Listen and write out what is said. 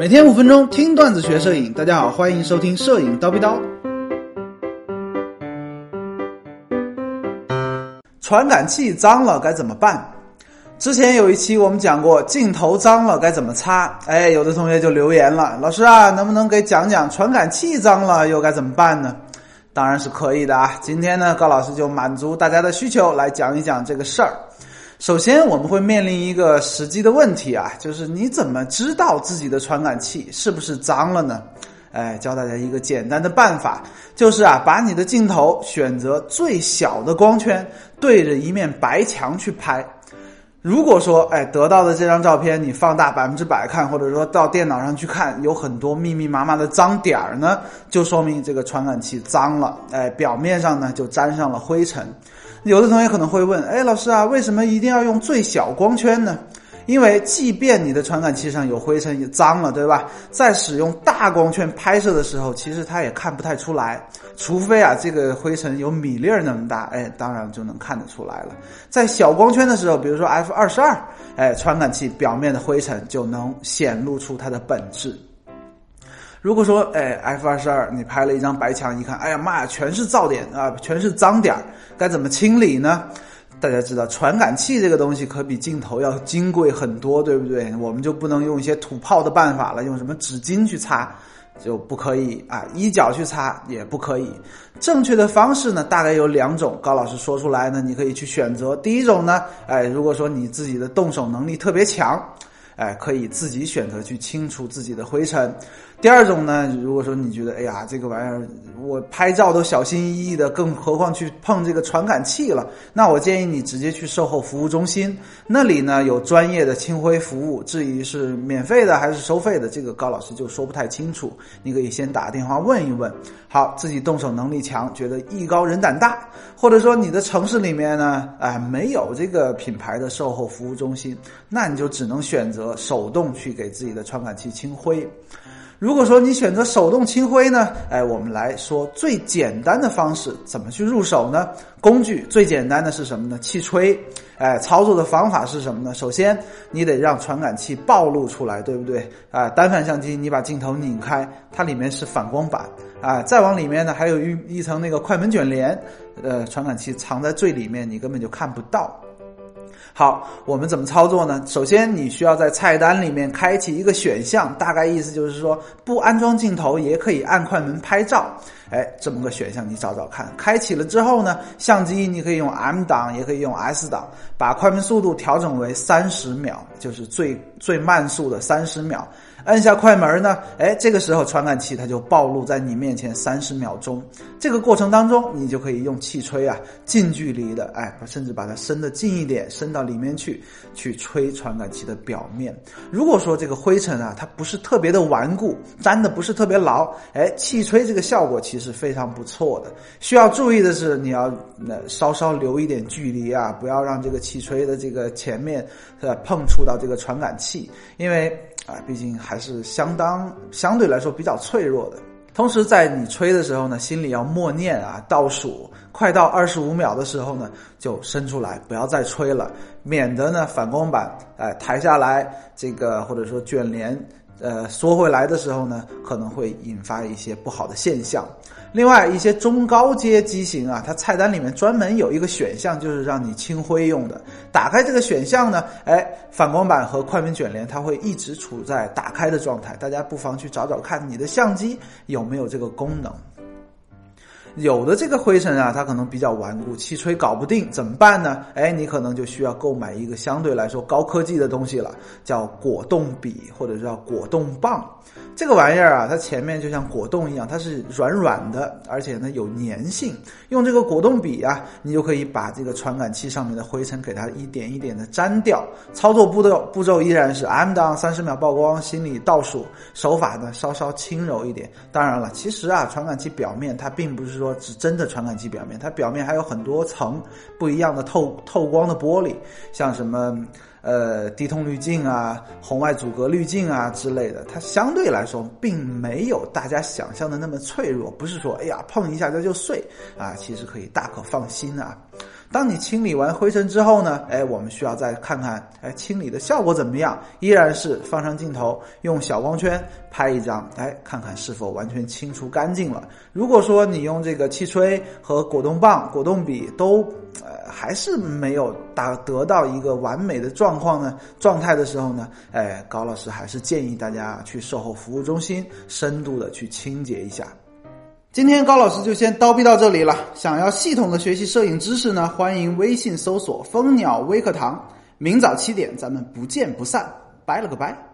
每天五分钟听段子学摄影，大家好，欢迎收听摄影叨逼叨。传感器脏了该怎么办？之前有一期我们讲过镜头脏了该怎么擦，哎，有的同学就留言了，老师啊，能不能给讲讲传感器脏了又该怎么办呢？当然是可以的啊！今天呢，高老师就满足大家的需求来讲一讲这个事儿。首先，我们会面临一个实际的问题啊，就是你怎么知道自己的传感器是不是脏了呢？哎，教大家一个简单的办法，就是啊，把你的镜头选择最小的光圈，对着一面白墙去拍。如果说，哎，得到的这张照片你放大百分之百看，或者说到电脑上去看，有很多密密麻麻的脏点儿呢，就说明这个传感器脏了，哎，表面上呢就沾上了灰尘。有的同学可能会问，哎，老师啊，为什么一定要用最小光圈呢？因为即便你的传感器上有灰尘也脏了，对吧？在使用大光圈拍摄的时候，其实它也看不太出来，除非啊这个灰尘有米粒儿那么大，哎，当然就能看得出来了。在小光圈的时候，比如说 f 二十二，哎，传感器表面的灰尘就能显露出它的本质。如果说，哎，f 二十二，你拍了一张白墙，一看，哎呀妈呀，全是噪点啊，全是脏点儿，该怎么清理呢？大家知道，传感器这个东西可比镜头要金贵很多，对不对？我们就不能用一些土炮的办法了，用什么纸巾去擦就不可以啊，衣角去擦也不可以。正确的方式呢，大概有两种。高老师说出来呢，你可以去选择。第一种呢，哎，如果说你自己的动手能力特别强。哎，可以自己选择去清除自己的灰尘。第二种呢，如果说你觉得，哎呀，这个玩意儿我拍照都小心翼翼的，更何况去碰这个传感器了，那我建议你直接去售后服务中心，那里呢有专业的清灰服务。至于是免费的还是收费的，这个高老师就说不太清楚，你可以先打电话问一问。好，自己动手能力强，觉得艺高人胆大，或者说你的城市里面呢，哎，没有这个品牌的售后服务中心，那你就只能选择。手动去给自己的传感器清灰。如果说你选择手动清灰呢，哎，我们来说最简单的方式，怎么去入手呢？工具最简单的是什么呢？气吹。哎，操作的方法是什么呢？首先你得让传感器暴露出来，对不对？啊，单反相机你把镜头拧开，它里面是反光板啊，再往里面呢还有一一层那个快门卷帘，呃，传感器藏在最里面，你根本就看不到。好，我们怎么操作呢？首先，你需要在菜单里面开启一个选项，大概意思就是说，不安装镜头也可以按快门拍照。哎，这么个选项你找找看。开启了之后呢，相机你可以用 M 档，也可以用 S 档，把快门速度调整为三十秒，就是最最慢速的三十秒。按下快门呢，哎，这个时候传感器它就暴露在你面前三十秒钟。这个过程当中，你就可以用气吹啊，近距离的，哎，甚至把它伸得近一点，伸到里面去，去吹传感器的表面。如果说这个灰尘啊，它不是特别的顽固，粘的不是特别牢，哎，气吹这个效果其实是非常不错的。需要注意的是，你要那稍稍留一点距离啊，不要让这个气吹的这个前面呃碰触到这个传感器，因为。啊，毕竟还是相当相对来说比较脆弱的。同时，在你吹的时候呢，心里要默念啊，倒数快到二十五秒的时候呢，就伸出来，不要再吹了，免得呢反光板哎抬下来，这个或者说卷帘呃缩回来的时候呢，可能会引发一些不好的现象。另外一些中高阶机型啊，它菜单里面专门有一个选项，就是让你清灰用的。打开这个选项呢，哎，反光板和快门卷帘它会一直处在打开的状态。大家不妨去找找看，你的相机有没有这个功能。有的这个灰尘啊，它可能比较顽固，气吹搞不定，怎么办呢？哎，你可能就需要购买一个相对来说高科技的东西了，叫果冻笔或者叫果冻棒。这个玩意儿啊，它前面就像果冻一样，它是软软的，而且呢有粘性。用这个果冻笔啊，你就可以把这个传感器上面的灰尘给它一点一点的粘掉。操作步骤步骤依然是 M 档三十秒曝光，心里倒数。手法呢稍稍轻柔一点。当然了，其实啊，传感器表面它并不是说只真的传感器表面，它表面还有很多层不一样的透透光的玻璃，像什么。呃，低通滤镜啊，红外阻隔滤镜啊之类的，它相对来说并没有大家想象的那么脆弱，不是说哎呀碰一下它就碎啊，其实可以大可放心啊。当你清理完灰尘之后呢，哎，我们需要再看看，哎，清理的效果怎么样？依然是放上镜头，用小光圈拍一张，哎，看看是否完全清除干净了。如果说你用这个气吹和果冻棒、果冻笔都，呃，还是没有达得到一个完美的状况呢状态的时候呢，哎，高老师还是建议大家去售后服务中心深度的去清洁一下。今天高老师就先叨逼到这里了。想要系统的学习摄影知识呢，欢迎微信搜索“蜂鸟微课堂”。明早七点，咱们不见不散。拜了个拜。